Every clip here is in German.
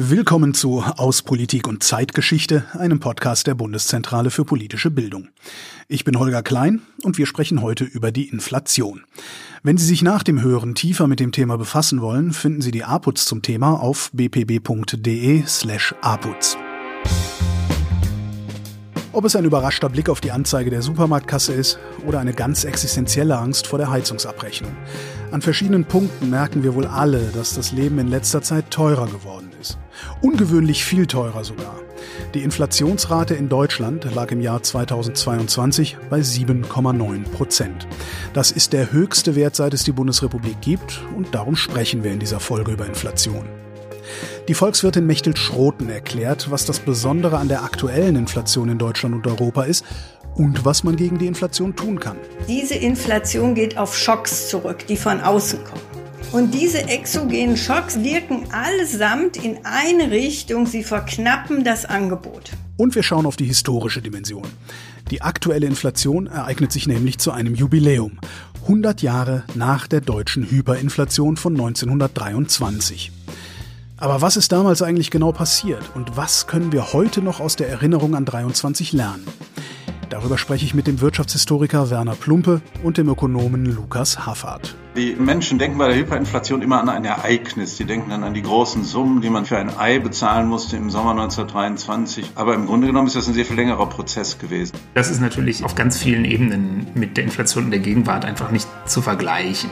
Willkommen zu Aus Politik und Zeitgeschichte, einem Podcast der Bundeszentrale für politische Bildung. Ich bin Holger Klein und wir sprechen heute über die Inflation. Wenn Sie sich nach dem Hören tiefer mit dem Thema befassen wollen, finden Sie die APUZ zum Thema auf bpb.de slash APUZ. Ob es ein überraschter Blick auf die Anzeige der Supermarktkasse ist oder eine ganz existenzielle Angst vor der Heizungsabrechnung. An verschiedenen Punkten merken wir wohl alle, dass das Leben in letzter Zeit teurer geworden ist. Ungewöhnlich viel teurer sogar. Die Inflationsrate in Deutschland lag im Jahr 2022 bei 7,9 Prozent. Das ist der höchste Wert, seit es die Bundesrepublik gibt, und darum sprechen wir in dieser Folge über Inflation. Die Volkswirtin Mechthild Schroten erklärt, was das Besondere an der aktuellen Inflation in Deutschland und Europa ist und was man gegen die Inflation tun kann. Diese Inflation geht auf Schocks zurück, die von außen kommen. Und diese exogenen Schocks wirken allesamt in eine Richtung, sie verknappen das Angebot. Und wir schauen auf die historische Dimension. Die aktuelle Inflation ereignet sich nämlich zu einem Jubiläum. 100 Jahre nach der deutschen Hyperinflation von 1923. Aber was ist damals eigentlich genau passiert und was können wir heute noch aus der Erinnerung an 23 lernen? Darüber spreche ich mit dem Wirtschaftshistoriker Werner Plumpe und dem Ökonomen Lukas Haffart. Die Menschen denken bei der Hyperinflation immer an ein Ereignis. Die denken dann an die großen Summen, die man für ein Ei bezahlen musste im Sommer 1923. Aber im Grunde genommen ist das ein sehr viel längerer Prozess gewesen. Das ist natürlich auf ganz vielen Ebenen mit der Inflation in der Gegenwart einfach nicht zu vergleichen.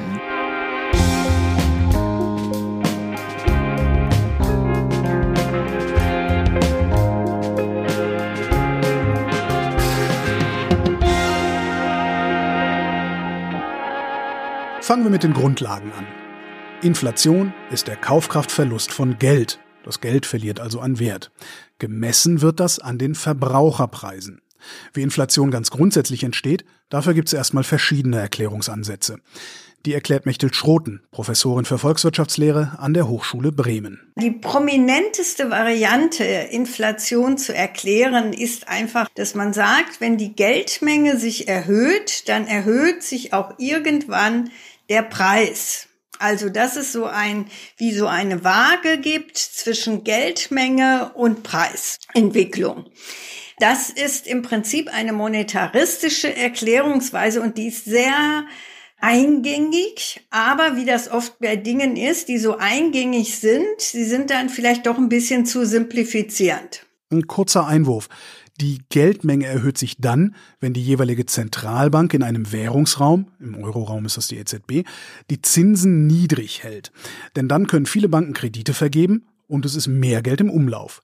Fangen wir mit den Grundlagen an. Inflation ist der Kaufkraftverlust von Geld. Das Geld verliert also an Wert. Gemessen wird das an den Verbraucherpreisen. Wie Inflation ganz grundsätzlich entsteht, dafür gibt es erstmal verschiedene Erklärungsansätze. Die erklärt Mechthild Schroten, Professorin für Volkswirtschaftslehre an der Hochschule Bremen. Die prominenteste Variante, Inflation zu erklären, ist einfach, dass man sagt, wenn die Geldmenge sich erhöht, dann erhöht sich auch irgendwann der Preis. Also, dass es so ein, wie so eine Waage gibt zwischen Geldmenge und Preisentwicklung. Das ist im Prinzip eine monetaristische Erklärungsweise und die ist sehr eingängig, aber wie das oft bei Dingen ist, die so eingängig sind, sie sind dann vielleicht doch ein bisschen zu simplifizierend. Ein kurzer Einwurf. Die Geldmenge erhöht sich dann, wenn die jeweilige Zentralbank in einem Währungsraum, im Euroraum ist das die EZB, die Zinsen niedrig hält. Denn dann können viele Banken Kredite vergeben und es ist mehr Geld im Umlauf.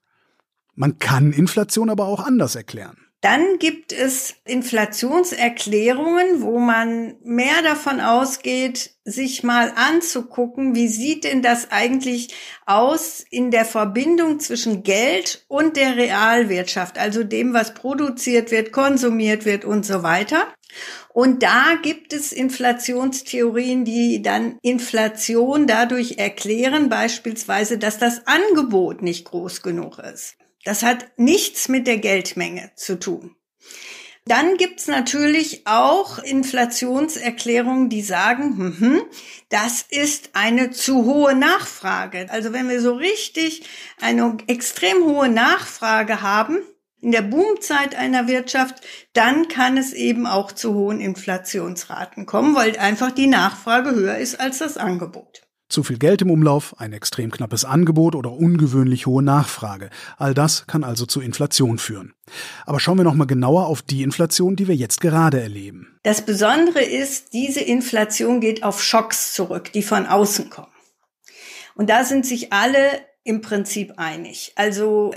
Man kann Inflation aber auch anders erklären. Dann gibt es Inflationserklärungen, wo man mehr davon ausgeht, sich mal anzugucken, wie sieht denn das eigentlich aus in der Verbindung zwischen Geld und der Realwirtschaft, also dem, was produziert wird, konsumiert wird und so weiter. Und da gibt es Inflationstheorien, die dann Inflation dadurch erklären, beispielsweise, dass das Angebot nicht groß genug ist. Das hat nichts mit der Geldmenge zu tun. Dann gibt's natürlich auch Inflationserklärungen, die sagen, hm, das ist eine zu hohe Nachfrage. Also wenn wir so richtig eine extrem hohe Nachfrage haben in der Boomzeit einer Wirtschaft, dann kann es eben auch zu hohen Inflationsraten kommen, weil einfach die Nachfrage höher ist als das Angebot. Zu viel Geld im Umlauf, ein extrem knappes Angebot oder ungewöhnlich hohe Nachfrage. All das kann also zu Inflation führen. Aber schauen wir nochmal genauer auf die Inflation, die wir jetzt gerade erleben. Das Besondere ist, diese Inflation geht auf Schocks zurück, die von außen kommen. Und da sind sich alle im Prinzip einig. Also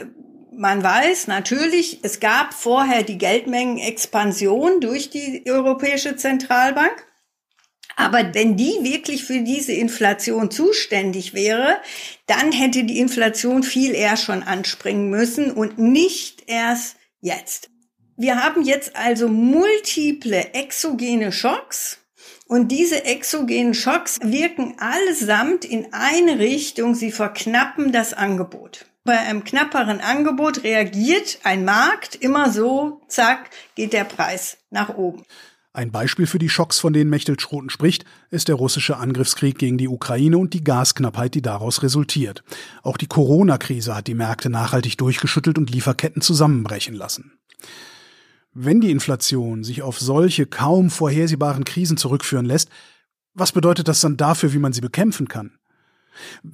man weiß natürlich, es gab vorher die Geldmengenexpansion durch die Europäische Zentralbank. Aber wenn die wirklich für diese Inflation zuständig wäre, dann hätte die Inflation viel eher schon anspringen müssen und nicht erst jetzt. Wir haben jetzt also multiple exogene Schocks und diese exogenen Schocks wirken allesamt in eine Richtung. Sie verknappen das Angebot. Bei einem knapperen Angebot reagiert ein Markt immer so, zack, geht der Preis nach oben. Ein Beispiel für die Schocks, von denen Mechthild Schroten spricht, ist der russische Angriffskrieg gegen die Ukraine und die Gasknappheit, die daraus resultiert. Auch die Corona-Krise hat die Märkte nachhaltig durchgeschüttelt und Lieferketten zusammenbrechen lassen. Wenn die Inflation sich auf solche kaum vorhersehbaren Krisen zurückführen lässt, was bedeutet das dann dafür, wie man sie bekämpfen kann?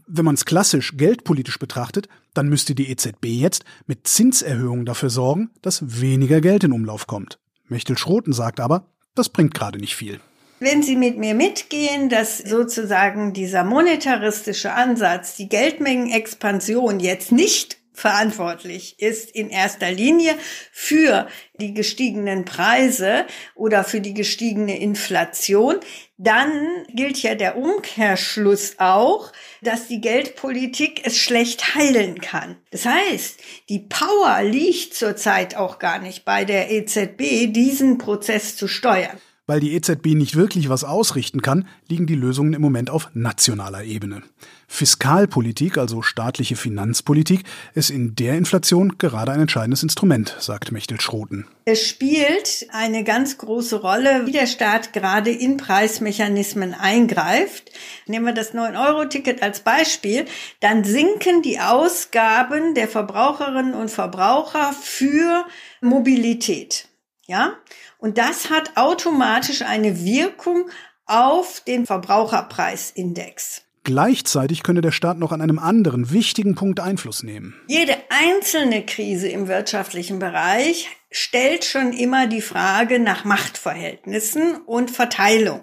Wenn man es klassisch geldpolitisch betrachtet, dann müsste die EZB jetzt mit Zinserhöhungen dafür sorgen, dass weniger Geld in Umlauf kommt. Mechtel Schroten sagt aber, das bringt gerade nicht viel. Wenn Sie mit mir mitgehen, dass sozusagen dieser monetaristische Ansatz, die Geldmengenexpansion jetzt nicht verantwortlich ist in erster Linie für die gestiegenen Preise oder für die gestiegene Inflation, dann gilt ja der Umkehrschluss auch, dass die Geldpolitik es schlecht heilen kann. Das heißt, die Power liegt zurzeit auch gar nicht bei der EZB, diesen Prozess zu steuern. Weil die EZB nicht wirklich was ausrichten kann, liegen die Lösungen im Moment auf nationaler Ebene. Fiskalpolitik, also staatliche Finanzpolitik, ist in der Inflation gerade ein entscheidendes Instrument, sagt Mechtel Schroten. Es spielt eine ganz große Rolle, wie der Staat gerade in Preismechanismen eingreift. Nehmen wir das 9-Euro-Ticket als Beispiel, dann sinken die Ausgaben der Verbraucherinnen und Verbraucher für Mobilität. Ja? Und das hat automatisch eine Wirkung auf den Verbraucherpreisindex. Gleichzeitig könne der Staat noch an einem anderen wichtigen Punkt Einfluss nehmen. Jede einzelne Krise im wirtschaftlichen Bereich stellt schon immer die Frage nach Machtverhältnissen und Verteilung.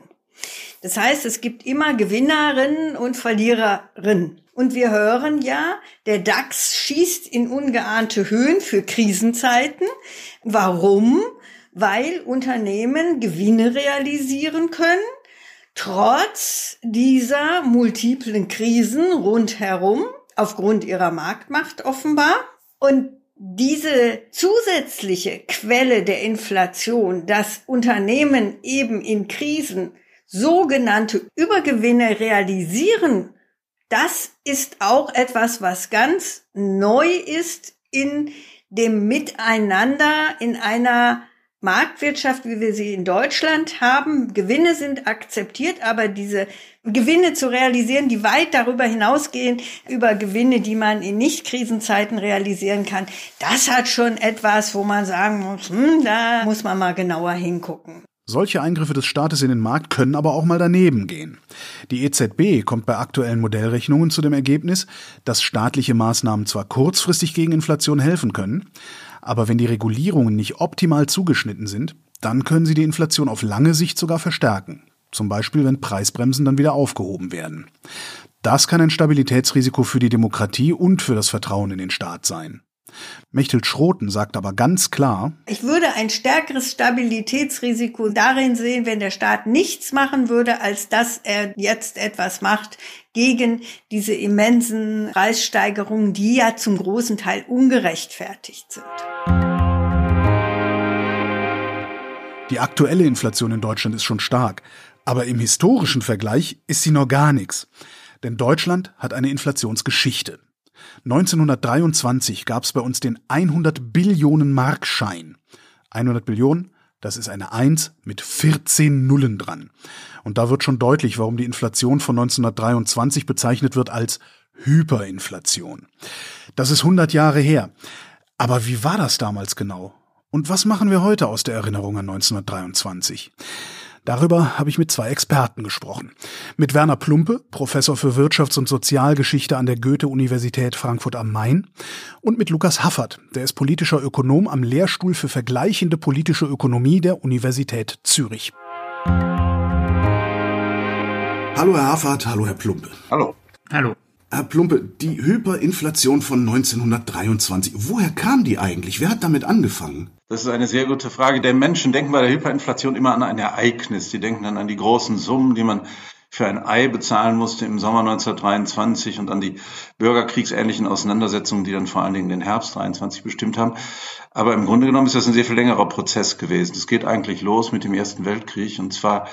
Das heißt, es gibt immer Gewinnerinnen und Verliererinnen. Und wir hören ja, der DAX schießt in ungeahnte Höhen für Krisenzeiten. Warum? Weil Unternehmen Gewinne realisieren können, trotz dieser multiplen Krisen rundherum, aufgrund ihrer Marktmacht offenbar. Und diese zusätzliche Quelle der Inflation, dass Unternehmen eben in Krisen sogenannte Übergewinne realisieren, das ist auch etwas, was ganz neu ist in dem Miteinander in einer Marktwirtschaft, wie wir sie in Deutschland haben. Gewinne sind akzeptiert, aber diese Gewinne zu realisieren, die weit darüber hinausgehen, über Gewinne, die man in Nicht-Krisenzeiten realisieren kann, das hat schon etwas, wo man sagen muss, hm, da muss man mal genauer hingucken. Solche Eingriffe des Staates in den Markt können aber auch mal daneben gehen. Die EZB kommt bei aktuellen Modellrechnungen zu dem Ergebnis, dass staatliche Maßnahmen zwar kurzfristig gegen Inflation helfen können, aber wenn die Regulierungen nicht optimal zugeschnitten sind, dann können sie die Inflation auf lange Sicht sogar verstärken. Zum Beispiel, wenn Preisbremsen dann wieder aufgehoben werden. Das kann ein Stabilitätsrisiko für die Demokratie und für das Vertrauen in den Staat sein. Mechthild Schroten sagt aber ganz klar, ich würde ein stärkeres Stabilitätsrisiko darin sehen, wenn der Staat nichts machen würde, als dass er jetzt etwas macht gegen diese immensen Preissteigerungen, die ja zum großen Teil ungerechtfertigt sind. Die aktuelle Inflation in Deutschland ist schon stark, aber im historischen Vergleich ist sie noch gar nichts. Denn Deutschland hat eine Inflationsgeschichte. 1923 gab es bei uns den 100 Billionen Markschein. 100 Billionen, das ist eine 1 mit 14 Nullen dran. Und da wird schon deutlich, warum die Inflation von 1923 bezeichnet wird als Hyperinflation. Das ist 100 Jahre her. Aber wie war das damals genau? Und was machen wir heute aus der Erinnerung an 1923? Darüber habe ich mit zwei Experten gesprochen. Mit Werner Plumpe, Professor für Wirtschafts- und Sozialgeschichte an der Goethe-Universität Frankfurt am Main, und mit Lukas Haffert, der ist politischer Ökonom am Lehrstuhl für vergleichende politische Ökonomie der Universität Zürich. Hallo Herr Haffert, hallo Herr Plumpe. Hallo. Hallo. Herr Plumpe, die Hyperinflation von 1923, woher kam die eigentlich? Wer hat damit angefangen? Das ist eine sehr gute Frage. Denn Menschen denken bei der Hyperinflation immer an ein Ereignis. Die denken dann an die großen Summen, die man für ein Ei bezahlen musste im Sommer 1923 und an die bürgerkriegsähnlichen Auseinandersetzungen, die dann vor allen Dingen den Herbst 23 bestimmt haben. Aber im Grunde genommen ist das ein sehr viel längerer Prozess gewesen. Es geht eigentlich los mit dem Ersten Weltkrieg und zwar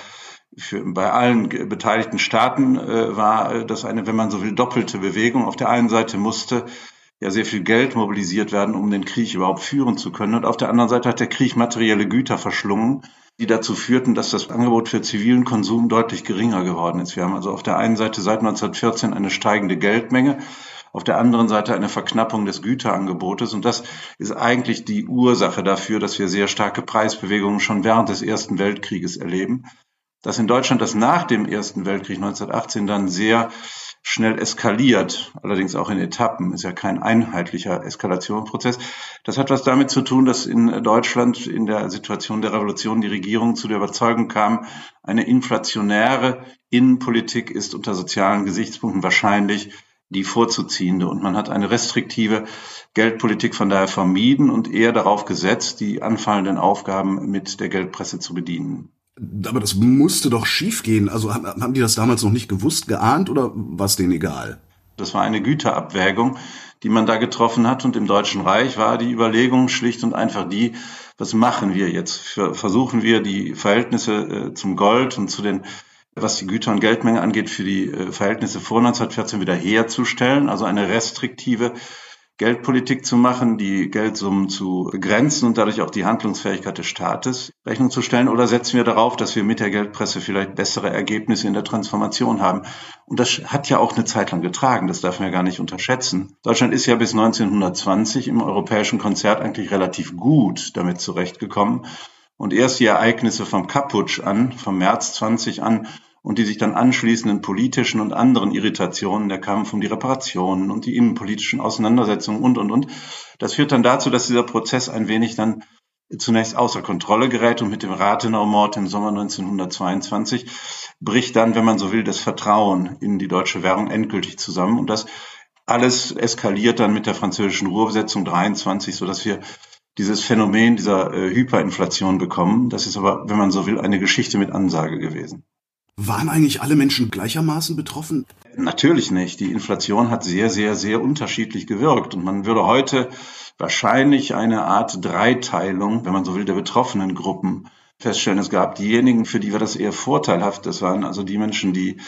für, bei allen beteiligten Staaten äh, war das eine, wenn man so will, doppelte Bewegung. Auf der einen Seite musste ja sehr viel Geld mobilisiert werden, um den Krieg überhaupt führen zu können. Und auf der anderen Seite hat der Krieg materielle Güter verschlungen, die dazu führten, dass das Angebot für zivilen Konsum deutlich geringer geworden ist. Wir haben also auf der einen Seite seit 1914 eine steigende Geldmenge, auf der anderen Seite eine Verknappung des Güterangebotes. Und das ist eigentlich die Ursache dafür, dass wir sehr starke Preisbewegungen schon während des Ersten Weltkrieges erleben. Dass in Deutschland das nach dem Ersten Weltkrieg 1918 dann sehr schnell eskaliert, allerdings auch in Etappen, ist ja kein einheitlicher Eskalationsprozess. Das hat was damit zu tun, dass in Deutschland in der Situation der Revolution die Regierung zu der Überzeugung kam, eine inflationäre Innenpolitik ist unter sozialen Gesichtspunkten wahrscheinlich die vorzuziehende. Und man hat eine restriktive Geldpolitik von daher vermieden und eher darauf gesetzt, die anfallenden Aufgaben mit der Geldpresse zu bedienen. Aber das musste doch schiefgehen. Also haben die das damals noch nicht gewusst, geahnt oder war es denen egal? Das war eine Güterabwägung, die man da getroffen hat. Und im Deutschen Reich war die Überlegung schlicht und einfach die, was machen wir jetzt? Versuchen wir die Verhältnisse äh, zum Gold und zu den, was die Güter- und Geldmenge angeht, für die äh, Verhältnisse vor 1914 wieder herzustellen, also eine restriktive Geldpolitik zu machen, die Geldsummen zu begrenzen und dadurch auch die Handlungsfähigkeit des Staates Rechnung zu stellen? Oder setzen wir darauf, dass wir mit der Geldpresse vielleicht bessere Ergebnisse in der Transformation haben? Und das hat ja auch eine Zeit lang getragen, das darf man ja gar nicht unterschätzen. Deutschland ist ja bis 1920 im europäischen Konzert eigentlich relativ gut damit zurechtgekommen. Und erst die Ereignisse vom Kaputsch an, vom März 20 an, und die sich dann anschließenden politischen und anderen Irritationen, der Kampf um die Reparationen und die innenpolitischen Auseinandersetzungen und, und, und. Das führt dann dazu, dass dieser Prozess ein wenig dann zunächst außer Kontrolle gerät und mit dem Rathenau-Mord im Sommer 1922 bricht dann, wenn man so will, das Vertrauen in die deutsche Währung endgültig zusammen. Und das alles eskaliert dann mit der französischen Ruhrbesetzung 23, so dass wir dieses Phänomen dieser äh, Hyperinflation bekommen. Das ist aber, wenn man so will, eine Geschichte mit Ansage gewesen. Waren eigentlich alle Menschen gleichermaßen betroffen? Natürlich nicht. Die Inflation hat sehr, sehr, sehr unterschiedlich gewirkt. Und man würde heute wahrscheinlich eine Art Dreiteilung, wenn man so will, der betroffenen Gruppen feststellen. Es gab diejenigen, für die war das eher vorteilhaft. Das waren also die Menschen, die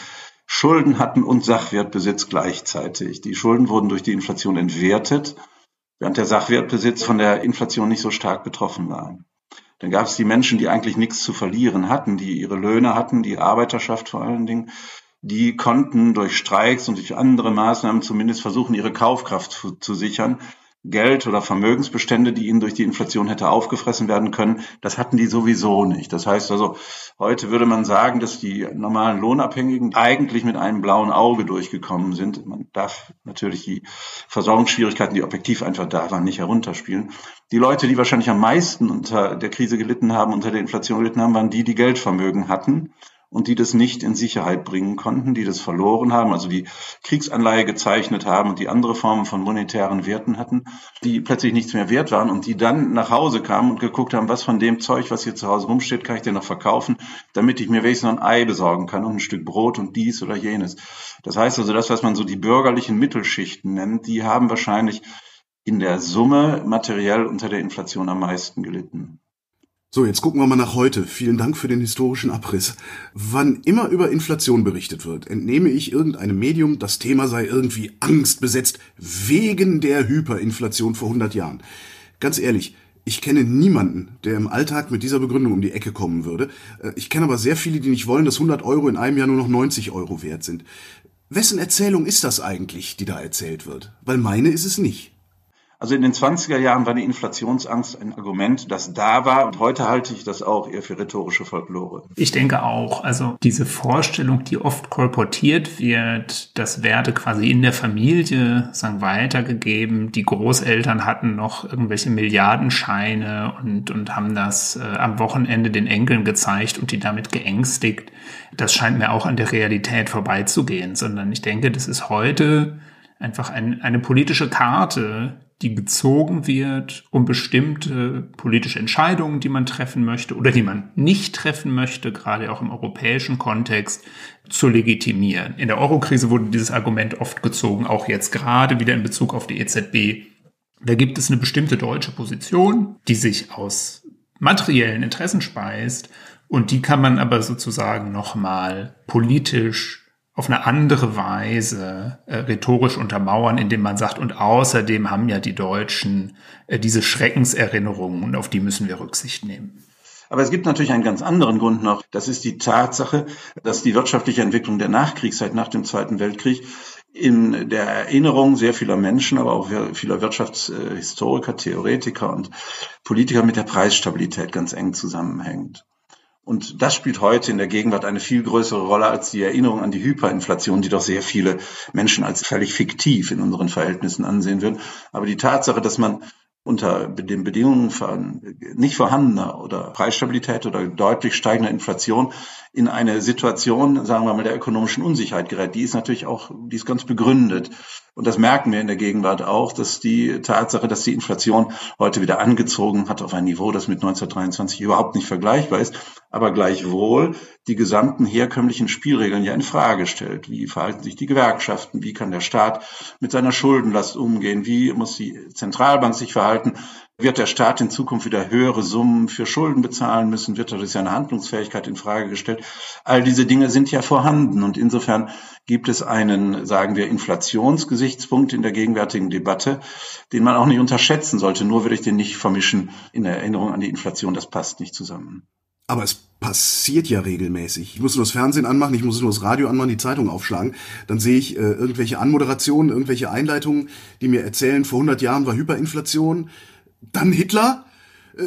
Schulden hatten und Sachwertbesitz gleichzeitig. Die Schulden wurden durch die Inflation entwertet, während der Sachwertbesitz von der Inflation nicht so stark betroffen war. Dann gab es die Menschen, die eigentlich nichts zu verlieren hatten, die ihre Löhne hatten, die Arbeiterschaft vor allen Dingen. Die konnten durch Streiks und durch andere Maßnahmen zumindest versuchen, ihre Kaufkraft zu, zu sichern. Geld oder Vermögensbestände, die ihnen durch die Inflation hätte aufgefressen werden können, das hatten die sowieso nicht. Das heißt also, heute würde man sagen, dass die normalen Lohnabhängigen eigentlich mit einem blauen Auge durchgekommen sind. Man darf natürlich die Versorgungsschwierigkeiten, die objektiv einfach da waren, nicht herunterspielen. Die Leute, die wahrscheinlich am meisten unter der Krise gelitten haben, unter der Inflation gelitten haben, waren die, die Geldvermögen hatten und die das nicht in Sicherheit bringen konnten, die das verloren haben, also die Kriegsanleihe gezeichnet haben und die andere Formen von monetären Werten hatten, die plötzlich nichts mehr wert waren und die dann nach Hause kamen und geguckt haben, was von dem Zeug, was hier zu Hause rumsteht, kann ich denn noch verkaufen, damit ich mir wenigstens noch ein Ei besorgen kann und ein Stück Brot und dies oder jenes. Das heißt also, das, was man so die bürgerlichen Mittelschichten nennt, die haben wahrscheinlich in der Summe materiell unter der Inflation am meisten gelitten. So, jetzt gucken wir mal nach heute. Vielen Dank für den historischen Abriss. Wann immer über Inflation berichtet wird, entnehme ich irgendeinem Medium, das Thema sei irgendwie angstbesetzt wegen der Hyperinflation vor 100 Jahren. Ganz ehrlich, ich kenne niemanden, der im Alltag mit dieser Begründung um die Ecke kommen würde. Äh, ich kenne aber sehr viele, die nicht wollen, dass 100 Euro in einem Jahr nur noch 90 Euro wert sind. Wessen Erzählung ist das eigentlich, die da erzählt wird? Weil meine ist es nicht. Also in den 20er Jahren war die Inflationsangst ein Argument, das da war und heute halte ich das auch eher für rhetorische Folklore. Ich denke auch, also diese Vorstellung, die oft kolportiert wird, das werde quasi in der Familie sagen, weitergegeben. Die Großeltern hatten noch irgendwelche Milliardenscheine und, und haben das äh, am Wochenende den Enkeln gezeigt und die damit geängstigt. Das scheint mir auch an der Realität vorbeizugehen, sondern ich denke, das ist heute einfach ein, eine politische Karte, die gezogen wird, um bestimmte politische Entscheidungen, die man treffen möchte oder die man nicht treffen möchte, gerade auch im europäischen Kontext, zu legitimieren. In der Eurokrise wurde dieses Argument oft gezogen, auch jetzt gerade wieder in Bezug auf die EZB. Da gibt es eine bestimmte deutsche Position, die sich aus materiellen Interessen speist und die kann man aber sozusagen nochmal politisch auf eine andere Weise äh, rhetorisch untermauern, indem man sagt, und außerdem haben ja die Deutschen äh, diese Schreckenserinnerungen und auf die müssen wir Rücksicht nehmen. Aber es gibt natürlich einen ganz anderen Grund noch. Das ist die Tatsache, dass die wirtschaftliche Entwicklung der Nachkriegszeit nach dem Zweiten Weltkrieg in der Erinnerung sehr vieler Menschen, aber auch vieler Wirtschaftshistoriker, Theoretiker und Politiker mit der Preisstabilität ganz eng zusammenhängt. Und das spielt heute in der Gegenwart eine viel größere Rolle als die Erinnerung an die Hyperinflation, die doch sehr viele Menschen als völlig fiktiv in unseren Verhältnissen ansehen würden. Aber die Tatsache, dass man unter den Bedingungen von nicht vorhandener oder Preisstabilität oder deutlich steigender Inflation in eine Situation, sagen wir mal, der ökonomischen Unsicherheit gerät. Die ist natürlich auch, die ist ganz begründet. Und das merken wir in der Gegenwart auch, dass die Tatsache, dass die Inflation heute wieder angezogen hat auf ein Niveau, das mit 1923 überhaupt nicht vergleichbar ist, aber gleichwohl die gesamten herkömmlichen Spielregeln ja in Frage stellt. Wie verhalten sich die Gewerkschaften? Wie kann der Staat mit seiner Schuldenlast umgehen? Wie muss die Zentralbank sich verhalten? Wird der Staat in Zukunft wieder höhere Summen für Schulden bezahlen müssen? Wird dadurch seine Handlungsfähigkeit in Frage gestellt? All diese Dinge sind ja vorhanden und insofern gibt es einen, sagen wir, Inflationsgesichtspunkt in der gegenwärtigen Debatte, den man auch nicht unterschätzen sollte. Nur würde ich den nicht vermischen in Erinnerung an die Inflation. Das passt nicht zusammen. Aber es passiert ja regelmäßig. Ich muss nur das Fernsehen anmachen, ich muss nur das Radio anmachen, die Zeitung aufschlagen. Dann sehe ich äh, irgendwelche Anmoderationen, irgendwelche Einleitungen, die mir erzählen, vor 100 Jahren war Hyperinflation dann Hitler. Äh,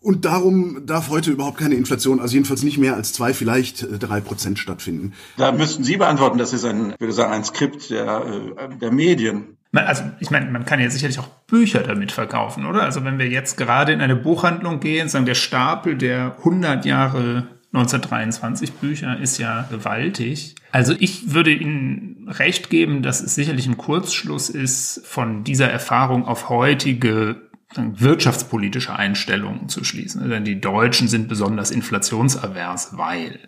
und darum darf heute überhaupt keine Inflation, also jedenfalls nicht mehr als zwei, vielleicht äh, drei Prozent stattfinden. Da müssten Sie beantworten. Das ist ein, würde sagen, ein Skript der, äh, der Medien. Also ich meine, man kann ja sicherlich auch Bücher damit verkaufen, oder? Also wenn wir jetzt gerade in eine Buchhandlung gehen, sagen der Stapel der 100 Jahre 1923 Bücher ist ja gewaltig. Also ich würde Ihnen recht geben, dass es sicherlich ein Kurzschluss ist, von dieser Erfahrung auf heutige wirtschaftspolitische Einstellungen zu schließen. Denn die Deutschen sind besonders inflationsavers, weil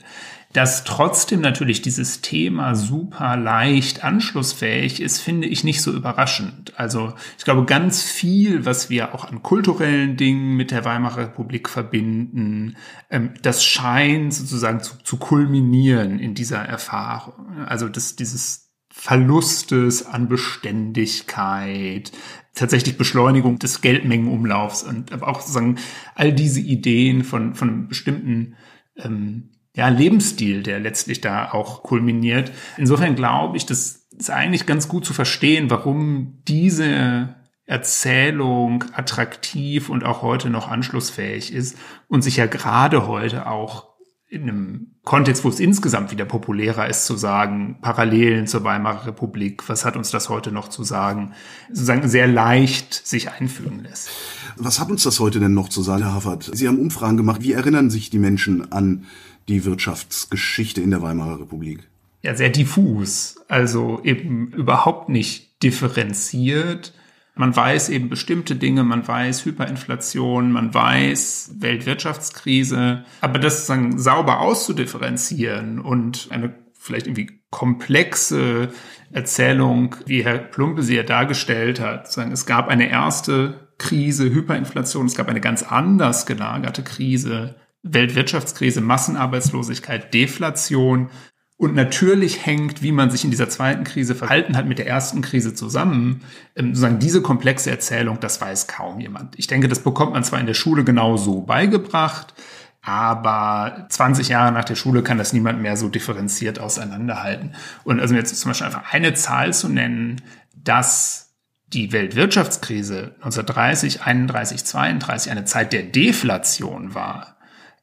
dass trotzdem natürlich dieses Thema super leicht anschlussfähig ist, finde ich nicht so überraschend. Also ich glaube, ganz viel, was wir auch an kulturellen Dingen mit der Weimarer Republik verbinden, ähm, das scheint sozusagen zu, zu kulminieren in dieser Erfahrung. Also das, dieses Verlustes an Beständigkeit, tatsächlich Beschleunigung des Geldmengenumlaufs und auch sozusagen all diese Ideen von, von einem bestimmten ähm, ja, Lebensstil, der letztlich da auch kulminiert. Insofern glaube ich, das ist eigentlich ganz gut zu verstehen, warum diese Erzählung attraktiv und auch heute noch anschlussfähig ist und sich ja gerade heute auch in einem Kontext, wo es insgesamt wieder populärer ist, zu sagen, Parallelen zur Weimarer Republik, was hat uns das heute noch zu sagen, sozusagen sehr leicht sich einfügen lässt. Was hat uns das heute denn noch zu sagen, Herr Haffert? Sie haben Umfragen gemacht. Wie erinnern sich die Menschen an die Wirtschaftsgeschichte in der Weimarer Republik? Ja, sehr diffus. Also eben überhaupt nicht differenziert man weiß eben bestimmte Dinge, man weiß Hyperinflation, man weiß Weltwirtschaftskrise, aber das sozusagen sauber auszudifferenzieren und eine vielleicht irgendwie komplexe Erzählung, wie Herr Plumpe sie ja dargestellt hat. Sagen, es gab eine erste Krise, Hyperinflation, es gab eine ganz anders gelagerte Krise, Weltwirtschaftskrise, Massenarbeitslosigkeit, Deflation und natürlich hängt, wie man sich in dieser zweiten Krise verhalten hat, mit der ersten Krise zusammen. Ähm, sozusagen diese komplexe Erzählung, das weiß kaum jemand. Ich denke, das bekommt man zwar in der Schule genauso beigebracht, aber 20 Jahre nach der Schule kann das niemand mehr so differenziert auseinanderhalten. Und also jetzt zum Beispiel einfach eine Zahl zu nennen, dass die Weltwirtschaftskrise 1930, 31, 32 eine Zeit der Deflation war.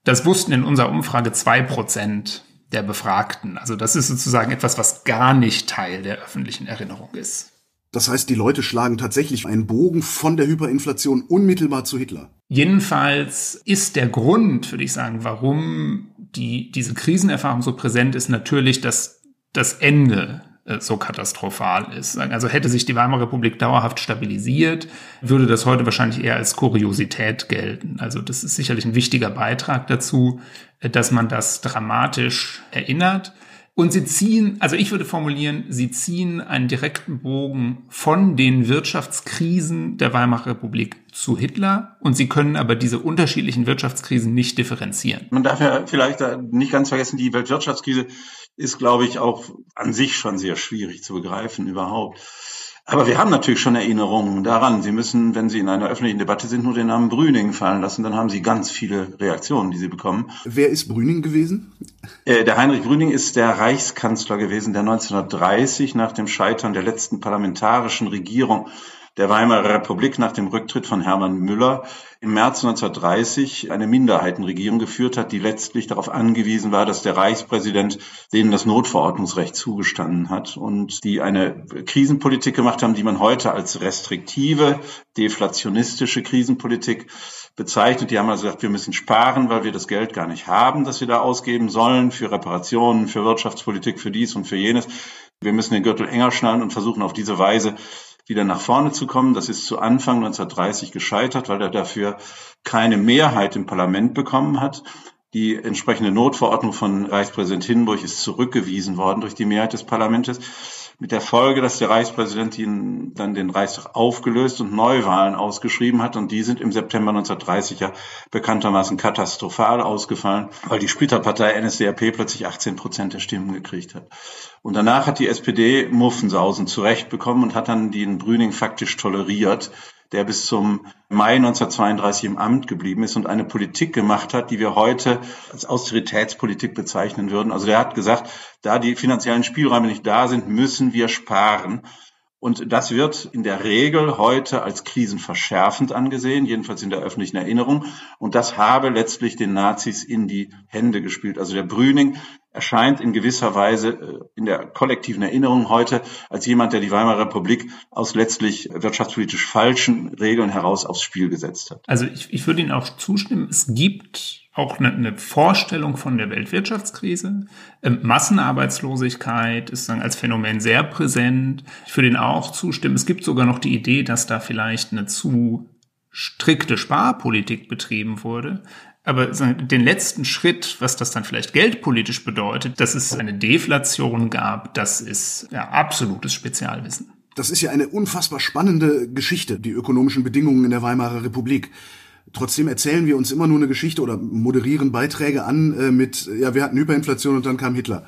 Das wussten in unserer Umfrage zwei Prozent der Befragten. Also das ist sozusagen etwas, was gar nicht Teil der öffentlichen Erinnerung ist. Das heißt, die Leute schlagen tatsächlich einen Bogen von der Hyperinflation unmittelbar zu Hitler. Jedenfalls ist der Grund, würde ich sagen, warum die, diese Krisenerfahrung so präsent ist, natürlich dass das Ende so katastrophal ist. Also hätte sich die Weimarer Republik dauerhaft stabilisiert, würde das heute wahrscheinlich eher als Kuriosität gelten. Also das ist sicherlich ein wichtiger Beitrag dazu, äh, dass man das dramatisch erinnert. Und sie ziehen, also ich würde formulieren, sie ziehen einen direkten Bogen von den Wirtschaftskrisen der Weimarer Republik zu Hitler und sie können aber diese unterschiedlichen Wirtschaftskrisen nicht differenzieren. Man darf ja vielleicht nicht ganz vergessen, die Weltwirtschaftskrise ist, glaube ich, auch an sich schon sehr schwierig zu begreifen überhaupt. Aber wir haben natürlich schon Erinnerungen daran. Sie müssen, wenn Sie in einer öffentlichen Debatte sind, nur den Namen Brüning fallen lassen. Dann haben Sie ganz viele Reaktionen, die Sie bekommen. Wer ist Brüning gewesen? Äh, der Heinrich Brüning ist der Reichskanzler gewesen, der 1930 nach dem Scheitern der letzten parlamentarischen Regierung der Weimarer Republik nach dem Rücktritt von Hermann Müller im März 1930 eine Minderheitenregierung geführt hat, die letztlich darauf angewiesen war, dass der Reichspräsident denen das Notverordnungsrecht zugestanden hat und die eine Krisenpolitik gemacht haben, die man heute als restriktive, deflationistische Krisenpolitik bezeichnet. Die haben also gesagt, wir müssen sparen, weil wir das Geld gar nicht haben, das wir da ausgeben sollen für Reparationen, für Wirtschaftspolitik, für dies und für jenes. Wir müssen den Gürtel enger schnallen und versuchen auf diese Weise wieder nach vorne zu kommen. Das ist zu Anfang 1930 gescheitert, weil er dafür keine Mehrheit im Parlament bekommen hat. Die entsprechende Notverordnung von Reichspräsident Hindenburg ist zurückgewiesen worden durch die Mehrheit des Parlaments. Mit der Folge, dass der Reichspräsident ihn dann den Reichstag aufgelöst und Neuwahlen ausgeschrieben hat. Und die sind im September 1930 ja bekanntermaßen katastrophal ausgefallen, weil die Splitterpartei NSDAP plötzlich 18 Prozent der Stimmen gekriegt hat. Und danach hat die SPD Muffensausen zurechtbekommen und hat dann den Brüning faktisch toleriert der bis zum Mai 1932 im Amt geblieben ist und eine Politik gemacht hat, die wir heute als Austeritätspolitik bezeichnen würden. Also der hat gesagt, da die finanziellen Spielräume nicht da sind, müssen wir sparen. Und das wird in der Regel heute als krisenverschärfend angesehen, jedenfalls in der öffentlichen Erinnerung. Und das habe letztlich den Nazis in die Hände gespielt. Also der Brüning erscheint in gewisser Weise äh, in der kollektiven Erinnerung heute als jemand, der die Weimarer Republik aus letztlich wirtschaftspolitisch falschen Regeln heraus aufs Spiel gesetzt hat. Also ich, ich würde Ihnen auch zustimmen, es gibt auch eine, eine Vorstellung von der Weltwirtschaftskrise. Ähm, Massenarbeitslosigkeit ist dann als Phänomen sehr präsent. Ich würde Ihnen auch zustimmen. Es gibt sogar noch die Idee, dass da vielleicht eine zu strikte Sparpolitik betrieben wurde. Aber den letzten Schritt, was das dann vielleicht geldpolitisch bedeutet, dass es eine Deflation gab, das ist ja absolutes Spezialwissen. Das ist ja eine unfassbar spannende Geschichte, die ökonomischen Bedingungen in der Weimarer Republik. Trotzdem erzählen wir uns immer nur eine Geschichte oder moderieren Beiträge an äh, mit, ja, wir hatten Hyperinflation und dann kam Hitler.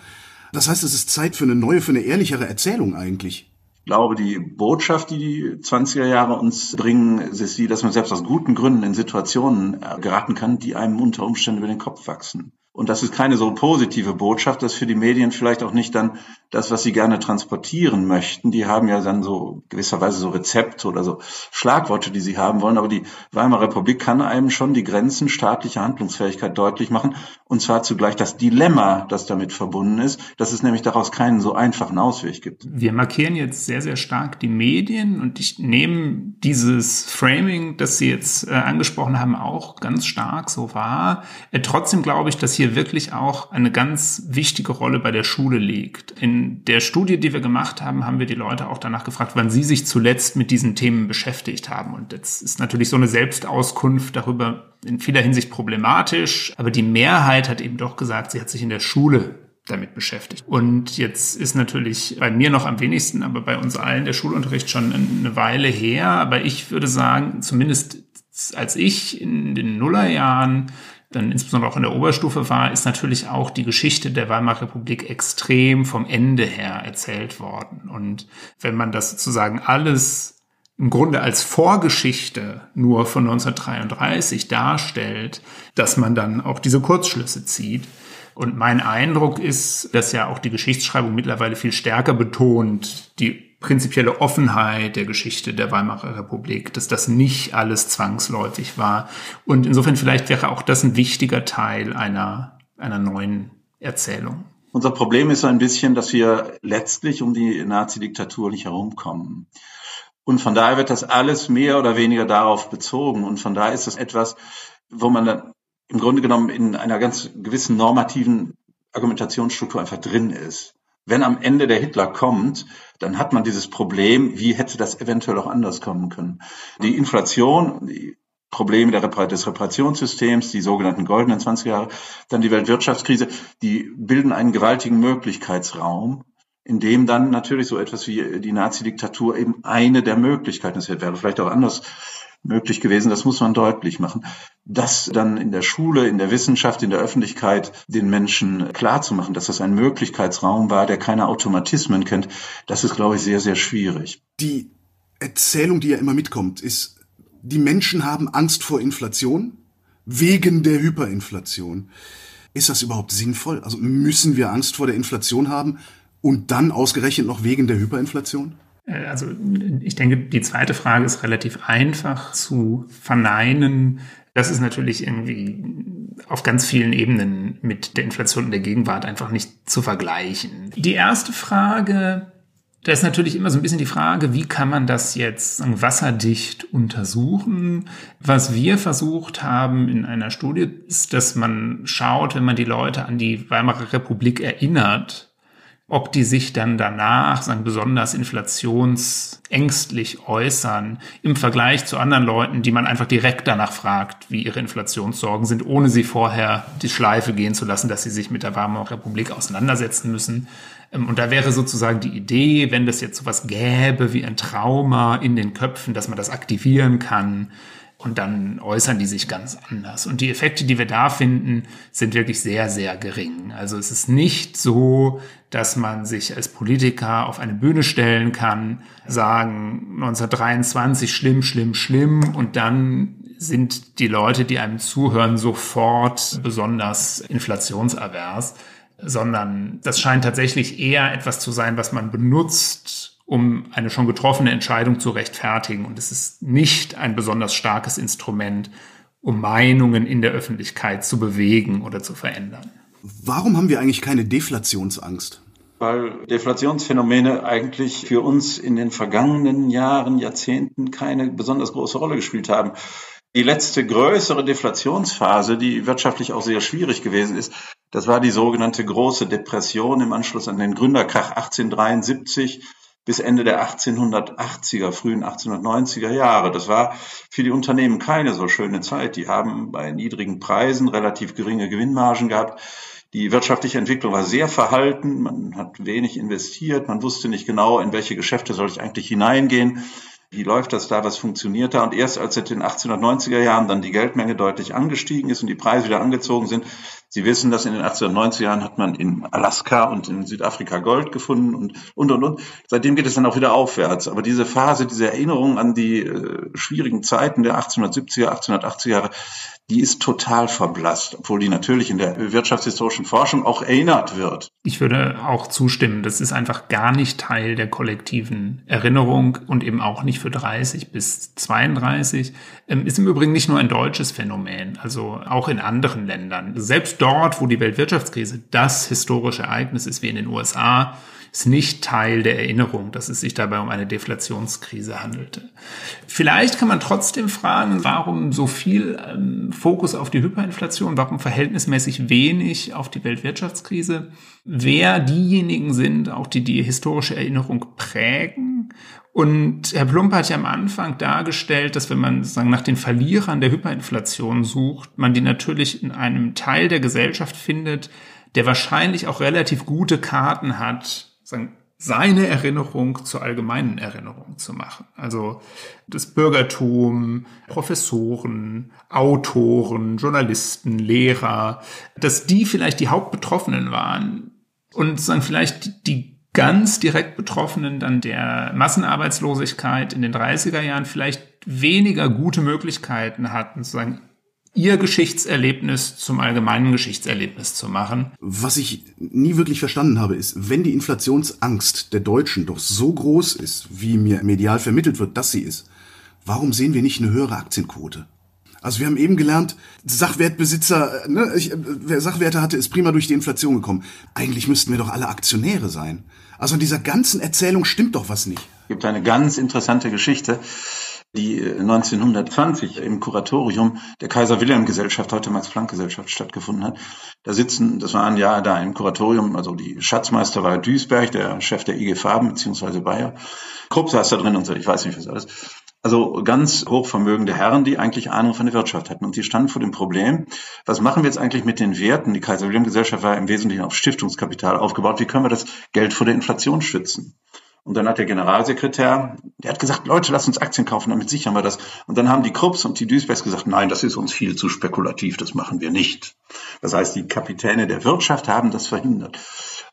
Das heißt, es ist Zeit für eine neue, für eine ehrlichere Erzählung eigentlich. Ich glaube, die Botschaft, die die 20er Jahre uns bringen, ist die, dass man selbst aus guten Gründen in Situationen äh, geraten kann, die einem unter Umständen über den Kopf wachsen. Und das ist keine so positive Botschaft, dass für die Medien vielleicht auch nicht dann das, was sie gerne transportieren möchten. Die haben ja dann so gewisserweise so Rezepte oder so Schlagworte, die sie haben wollen. Aber die Weimarer Republik kann einem schon die Grenzen staatlicher Handlungsfähigkeit deutlich machen. Und zwar zugleich das Dilemma, das damit verbunden ist, dass es nämlich daraus keinen so einfachen Ausweg gibt. Wir markieren jetzt sehr, sehr stark die Medien und ich nehme dieses Framing, das Sie jetzt äh, angesprochen haben, auch ganz stark so wahr. Äh, trotzdem glaube ich, dass hier wirklich auch eine ganz wichtige Rolle bei der Schule liegt. In der Studie, die wir gemacht haben, haben wir die Leute auch danach gefragt, wann sie sich zuletzt mit diesen Themen beschäftigt haben. Und jetzt ist natürlich so eine Selbstauskunft darüber in vieler Hinsicht problematisch, aber die Mehrheit hat eben doch gesagt, sie hat sich in der Schule damit beschäftigt. Und jetzt ist natürlich bei mir noch am wenigsten, aber bei uns allen der Schulunterricht schon eine Weile her. Aber ich würde sagen, zumindest als ich in den Nullerjahren dann insbesondere auch in der Oberstufe war, ist natürlich auch die Geschichte der Weimarer Republik extrem vom Ende her erzählt worden. Und wenn man das sozusagen alles im Grunde als Vorgeschichte nur von 1933 darstellt, dass man dann auch diese Kurzschlüsse zieht. Und mein Eindruck ist, dass ja auch die Geschichtsschreibung mittlerweile viel stärker betont, die prinzipielle Offenheit der Geschichte der Weimarer Republik, dass das nicht alles zwangsläufig war. Und insofern vielleicht wäre auch das ein wichtiger Teil einer, einer neuen Erzählung. Unser Problem ist so ein bisschen, dass wir letztlich um die Nazi-Diktatur nicht herumkommen. Und von daher wird das alles mehr oder weniger darauf bezogen. Und von daher ist das etwas, wo man dann im Grunde genommen in einer ganz gewissen normativen Argumentationsstruktur einfach drin ist wenn am Ende der Hitler kommt, dann hat man dieses Problem, wie hätte das eventuell auch anders kommen können. Die Inflation, die Probleme Repar des Reparationssystems, die sogenannten goldenen 20 Jahre, dann die Weltwirtschaftskrise, die bilden einen gewaltigen Möglichkeitsraum, in dem dann natürlich so etwas wie die Nazi-Diktatur eben eine der Möglichkeiten ist. Wäre vielleicht auch anders möglich gewesen. Das muss man deutlich machen. Das dann in der Schule, in der Wissenschaft, in der Öffentlichkeit den Menschen klarzumachen, dass das ein Möglichkeitsraum war, der keine Automatismen kennt, das ist, glaube ich, sehr, sehr schwierig. Die Erzählung, die ja immer mitkommt, ist, die Menschen haben Angst vor Inflation wegen der Hyperinflation. Ist das überhaupt sinnvoll? Also müssen wir Angst vor der Inflation haben und dann ausgerechnet noch wegen der Hyperinflation? Äh, also ich denke, die zweite Frage ist relativ einfach zu verneinen. Das ist natürlich irgendwie auf ganz vielen Ebenen mit der Inflation in der Gegenwart einfach nicht zu vergleichen. Die erste Frage, da ist natürlich immer so ein bisschen die Frage, wie kann man das jetzt wasserdicht untersuchen? Was wir versucht haben in einer Studie ist, dass man schaut, wenn man die Leute an die Weimarer Republik erinnert, ob die sich dann danach sagen, besonders inflationsängstlich äußern im Vergleich zu anderen Leuten, die man einfach direkt danach fragt, wie ihre Inflationssorgen sind, ohne sie vorher die Schleife gehen zu lassen, dass sie sich mit der Weimarer Republik auseinandersetzen müssen. Ähm, und da wäre sozusagen die Idee, wenn das jetzt sowas gäbe wie ein Trauma in den Köpfen, dass man das aktivieren kann, und dann äußern die sich ganz anders. Und die Effekte, die wir da finden, sind wirklich sehr, sehr gering. Also es ist nicht so, dass man sich als Politiker auf eine Bühne stellen kann, sagen 1923 schlimm, schlimm, schlimm und dann sind die Leute, die einem zuhören, sofort besonders inflationsavers, sondern das scheint tatsächlich eher etwas zu sein, was man benutzt, um eine schon getroffene Entscheidung zu rechtfertigen. Und es ist nicht ein besonders starkes Instrument, um Meinungen in der Öffentlichkeit zu bewegen oder zu verändern. Warum haben wir eigentlich keine Deflationsangst? Weil Deflationsphänomene eigentlich für uns in den vergangenen Jahren, Jahrzehnten keine besonders große Rolle gespielt haben. Die letzte größere Deflationsphase, die wirtschaftlich auch sehr schwierig gewesen ist, das war die sogenannte große Depression im Anschluss an den Gründerkrach 1873 bis Ende der 1880er, frühen 1890er Jahre. Das war für die Unternehmen keine so schöne Zeit. Die haben bei niedrigen Preisen relativ geringe Gewinnmargen gehabt. Die wirtschaftliche Entwicklung war sehr verhalten. Man hat wenig investiert. Man wusste nicht genau, in welche Geschäfte soll ich eigentlich hineingehen. Wie läuft das da? Was funktioniert da? Und erst als in den 1890er Jahren dann die Geldmenge deutlich angestiegen ist und die Preise wieder angezogen sind, Sie wissen, dass in den 1890er Jahren hat man in Alaska und in Südafrika Gold gefunden und, und, und, und. Seitdem geht es dann auch wieder aufwärts. Aber diese Phase, diese Erinnerung an die äh, schwierigen Zeiten der 1870er, 1880er Jahre, die ist total verblasst, obwohl die natürlich in der wirtschaftshistorischen Forschung auch erinnert wird. Ich würde auch zustimmen, das ist einfach gar nicht Teil der kollektiven Erinnerung und eben auch nicht für 30 bis 32. Ähm, ist im Übrigen nicht nur ein deutsches Phänomen, also auch in anderen Ländern. Selbst dort, wo die Weltwirtschaftskrise das historische Ereignis ist, wie in den USA, ist nicht Teil der Erinnerung, dass es sich dabei um eine Deflationskrise handelte. Vielleicht kann man trotzdem fragen, warum so viel ähm, Fokus auf die Hyperinflation, warum verhältnismäßig wenig auf die Weltwirtschaftskrise, wer diejenigen sind, auch die die historische Erinnerung prägen und Herr Plump hat ja am Anfang dargestellt, dass wenn man sozusagen nach den Verlierern der Hyperinflation sucht, man die natürlich in einem Teil der Gesellschaft findet, der wahrscheinlich auch relativ gute Karten hat, sagen, seine Erinnerung zur allgemeinen Erinnerung zu machen. Also das Bürgertum, Professoren, Autoren, Journalisten, Lehrer, dass die vielleicht die Hauptbetroffenen waren und sagen vielleicht die ganz direkt Betroffenen dann der Massenarbeitslosigkeit in den 30er Jahren vielleicht weniger gute Möglichkeiten hatten, sozusagen ihr Geschichtserlebnis zum allgemeinen Geschichtserlebnis zu machen. Was ich nie wirklich verstanden habe, ist, wenn die Inflationsangst der Deutschen doch so groß ist, wie mir medial vermittelt wird, dass sie ist, warum sehen wir nicht eine höhere Aktienquote? Also wir haben eben gelernt, Sachwertbesitzer, ne, ich, wer Sachwerte hatte, ist prima durch die Inflation gekommen. Eigentlich müssten wir doch alle Aktionäre sein. Also in dieser ganzen Erzählung stimmt doch was nicht. Es gibt eine ganz interessante Geschichte die 1920 im Kuratorium der Kaiser Wilhelm Gesellschaft, heute Max Planck Gesellschaft stattgefunden hat. Da sitzen, das war ein Jahr da im Kuratorium, also die Schatzmeister war Duisberg, der Chef der IG Farben beziehungsweise Bayer. Krupp saß da drin und so, ich weiß nicht was alles. Also ganz hochvermögende Herren, die eigentlich Ahnung von der Wirtschaft hatten. Und die standen vor dem Problem, was machen wir jetzt eigentlich mit den Werten? Die Kaiser Wilhelm Gesellschaft war im Wesentlichen auf Stiftungskapital aufgebaut. Wie können wir das Geld vor der Inflation schützen? Und dann hat der Generalsekretär, der hat gesagt, Leute, lasst uns Aktien kaufen, damit sichern wir das. Und dann haben die Krupps und die Duisbergs gesagt, nein, das ist uns viel zu spekulativ, das machen wir nicht. Das heißt, die Kapitäne der Wirtschaft haben das verhindert.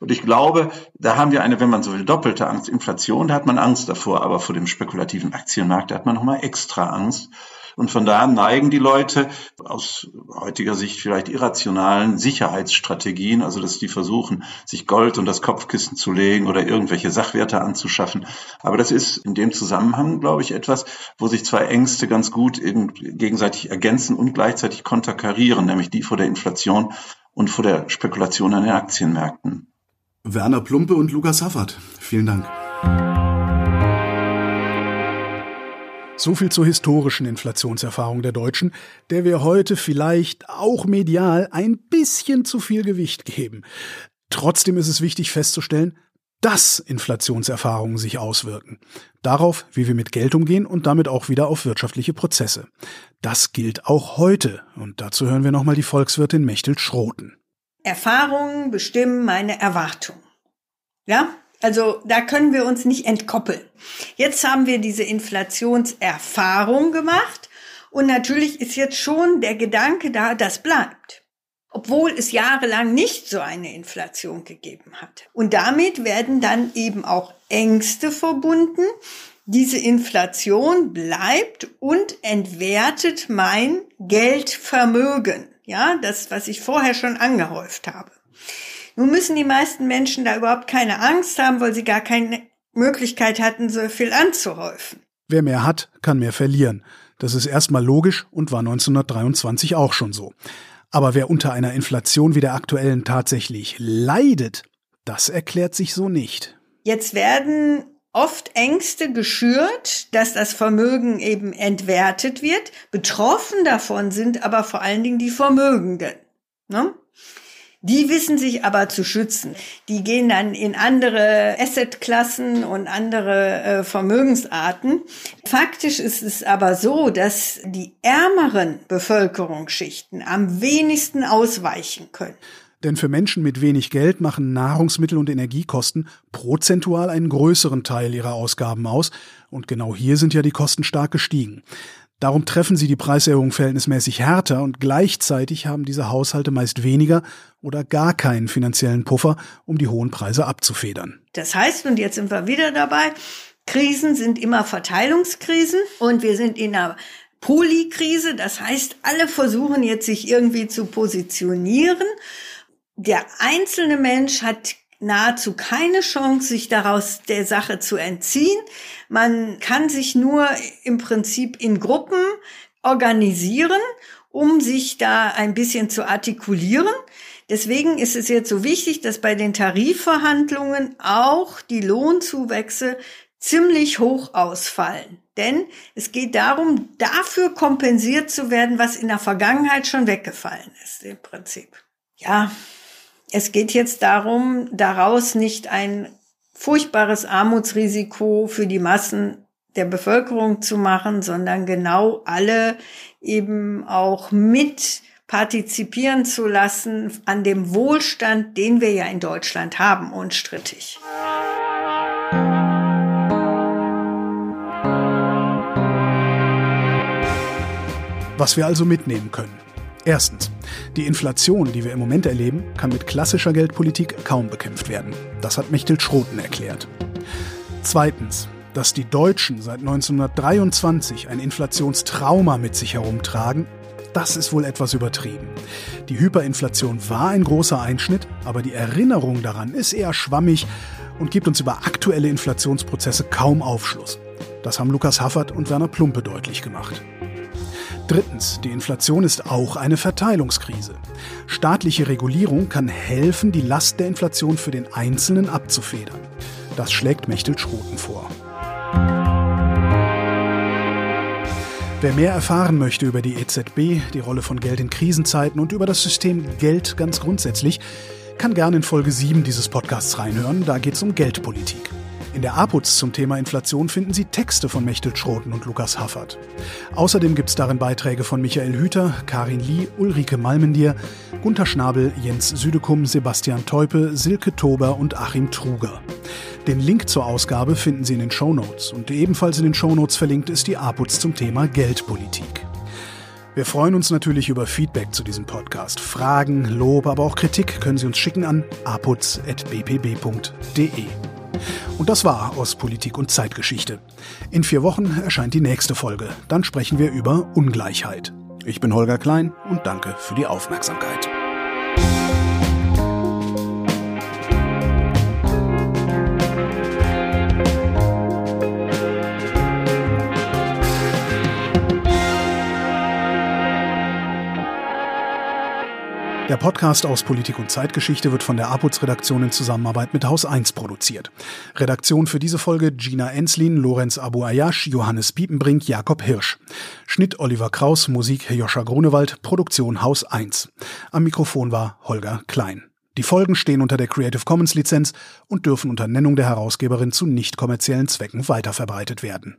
Und ich glaube, da haben wir eine, wenn man so will, doppelte Angst. Inflation, da hat man Angst davor, aber vor dem spekulativen Aktienmarkt, da hat man nochmal extra Angst. Und von daher neigen die Leute aus heutiger Sicht vielleicht irrationalen Sicherheitsstrategien, also dass die versuchen, sich Gold und das Kopfkissen zu legen oder irgendwelche Sachwerte anzuschaffen. Aber das ist in dem Zusammenhang, glaube ich, etwas, wo sich zwei Ängste ganz gut gegenseitig ergänzen und gleichzeitig konterkarieren, nämlich die vor der Inflation und vor der Spekulation an den Aktienmärkten. Werner Plumpe und Lukas Haffert, vielen Dank. So viel zur historischen Inflationserfahrung der Deutschen, der wir heute vielleicht auch medial ein bisschen zu viel Gewicht geben. Trotzdem ist es wichtig festzustellen, dass Inflationserfahrungen sich auswirken. Darauf, wie wir mit Geld umgehen und damit auch wieder auf wirtschaftliche Prozesse. Das gilt auch heute. Und dazu hören wir nochmal die Volkswirtin Mechthild Schroten. Erfahrungen bestimmen meine Erwartungen. Ja, also da können wir uns nicht entkoppeln. Jetzt haben wir diese Inflationserfahrung gemacht und natürlich ist jetzt schon der Gedanke da, das bleibt. Obwohl es jahrelang nicht so eine Inflation gegeben hat. Und damit werden dann eben auch Ängste verbunden. Diese Inflation bleibt und entwertet mein Geldvermögen. Ja, das, was ich vorher schon angehäuft habe. Nun müssen die meisten Menschen da überhaupt keine Angst haben, weil sie gar keine Möglichkeit hatten, so viel anzuhäufen. Wer mehr hat, kann mehr verlieren. Das ist erstmal logisch und war 1923 auch schon so. Aber wer unter einer Inflation wie der aktuellen tatsächlich leidet, das erklärt sich so nicht. Jetzt werden oft Ängste geschürt, dass das Vermögen eben entwertet wird. Betroffen davon sind aber vor allen Dingen die Vermögenden. Ne? Die wissen sich aber zu schützen. Die gehen dann in andere Assetklassen und andere äh, Vermögensarten. Faktisch ist es aber so, dass die ärmeren Bevölkerungsschichten am wenigsten ausweichen können. Denn für Menschen mit wenig Geld machen Nahrungsmittel und Energiekosten prozentual einen größeren Teil ihrer Ausgaben aus. Und genau hier sind ja die Kosten stark gestiegen. Darum treffen sie die Preiserhöhung verhältnismäßig härter und gleichzeitig haben diese Haushalte meist weniger oder gar keinen finanziellen Puffer, um die hohen Preise abzufedern. Das heißt, und jetzt sind wir wieder dabei, Krisen sind immer Verteilungskrisen und wir sind in einer Polykrise. Das heißt, alle versuchen jetzt sich irgendwie zu positionieren. Der einzelne Mensch hat nahezu keine Chance, sich daraus der Sache zu entziehen. Man kann sich nur im Prinzip in Gruppen organisieren, um sich da ein bisschen zu artikulieren. Deswegen ist es jetzt so wichtig, dass bei den Tarifverhandlungen auch die Lohnzuwächse ziemlich hoch ausfallen. Denn es geht darum, dafür kompensiert zu werden, was in der Vergangenheit schon weggefallen ist, im Prinzip. Ja, es geht jetzt darum, daraus nicht ein furchtbares Armutsrisiko für die Massen der Bevölkerung zu machen, sondern genau alle eben auch mit partizipieren zu lassen an dem Wohlstand, den wir ja in Deutschland haben, unstrittig. Was wir also mitnehmen können. Erstens. Die Inflation, die wir im Moment erleben, kann mit klassischer Geldpolitik kaum bekämpft werden. Das hat Mechthild Schroten erklärt. Zweitens. Dass die Deutschen seit 1923 ein Inflationstrauma mit sich herumtragen, das ist wohl etwas übertrieben. Die Hyperinflation war ein großer Einschnitt, aber die Erinnerung daran ist eher schwammig und gibt uns über aktuelle Inflationsprozesse kaum Aufschluss. Das haben Lukas Haffert und Werner Plumpe deutlich gemacht. Drittens, die Inflation ist auch eine Verteilungskrise. Staatliche Regulierung kann helfen, die Last der Inflation für den Einzelnen abzufedern. Das schlägt Mechthild Schroten vor. Wer mehr erfahren möchte über die EZB, die Rolle von Geld in Krisenzeiten und über das System Geld ganz grundsätzlich, kann gerne in Folge 7 dieses Podcasts reinhören. Da geht es um Geldpolitik. In der APUZ zum Thema Inflation finden Sie Texte von Mechthild Schroten und Lukas Haffert. Außerdem gibt es darin Beiträge von Michael Hüter, Karin Lie, Ulrike Malmendier, Gunther Schnabel, Jens Südekum, Sebastian Teupe, Silke Tober und Achim Truger. Den Link zur Ausgabe finden Sie in den Show Notes und ebenfalls in den Show Notes verlinkt ist die APUZ zum Thema Geldpolitik. Wir freuen uns natürlich über Feedback zu diesem Podcast. Fragen, Lob, aber auch Kritik können Sie uns schicken an aputz.bpb.de. Und das war aus Politik und Zeitgeschichte. In vier Wochen erscheint die nächste Folge. Dann sprechen wir über Ungleichheit. Ich bin Holger Klein und danke für die Aufmerksamkeit. Der Podcast aus Politik und Zeitgeschichte wird von der APUZ-Redaktion in Zusammenarbeit mit Haus 1 produziert. Redaktion für diese Folge Gina Enslin, Lorenz Abu Ayash, Johannes Piepenbrink, Jakob Hirsch. Schnitt Oliver Kraus, Musik Joscha Grunewald, Produktion Haus 1. Am Mikrofon war Holger Klein. Die Folgen stehen unter der Creative Commons Lizenz und dürfen unter Nennung der Herausgeberin zu nicht kommerziellen Zwecken weiterverbreitet werden.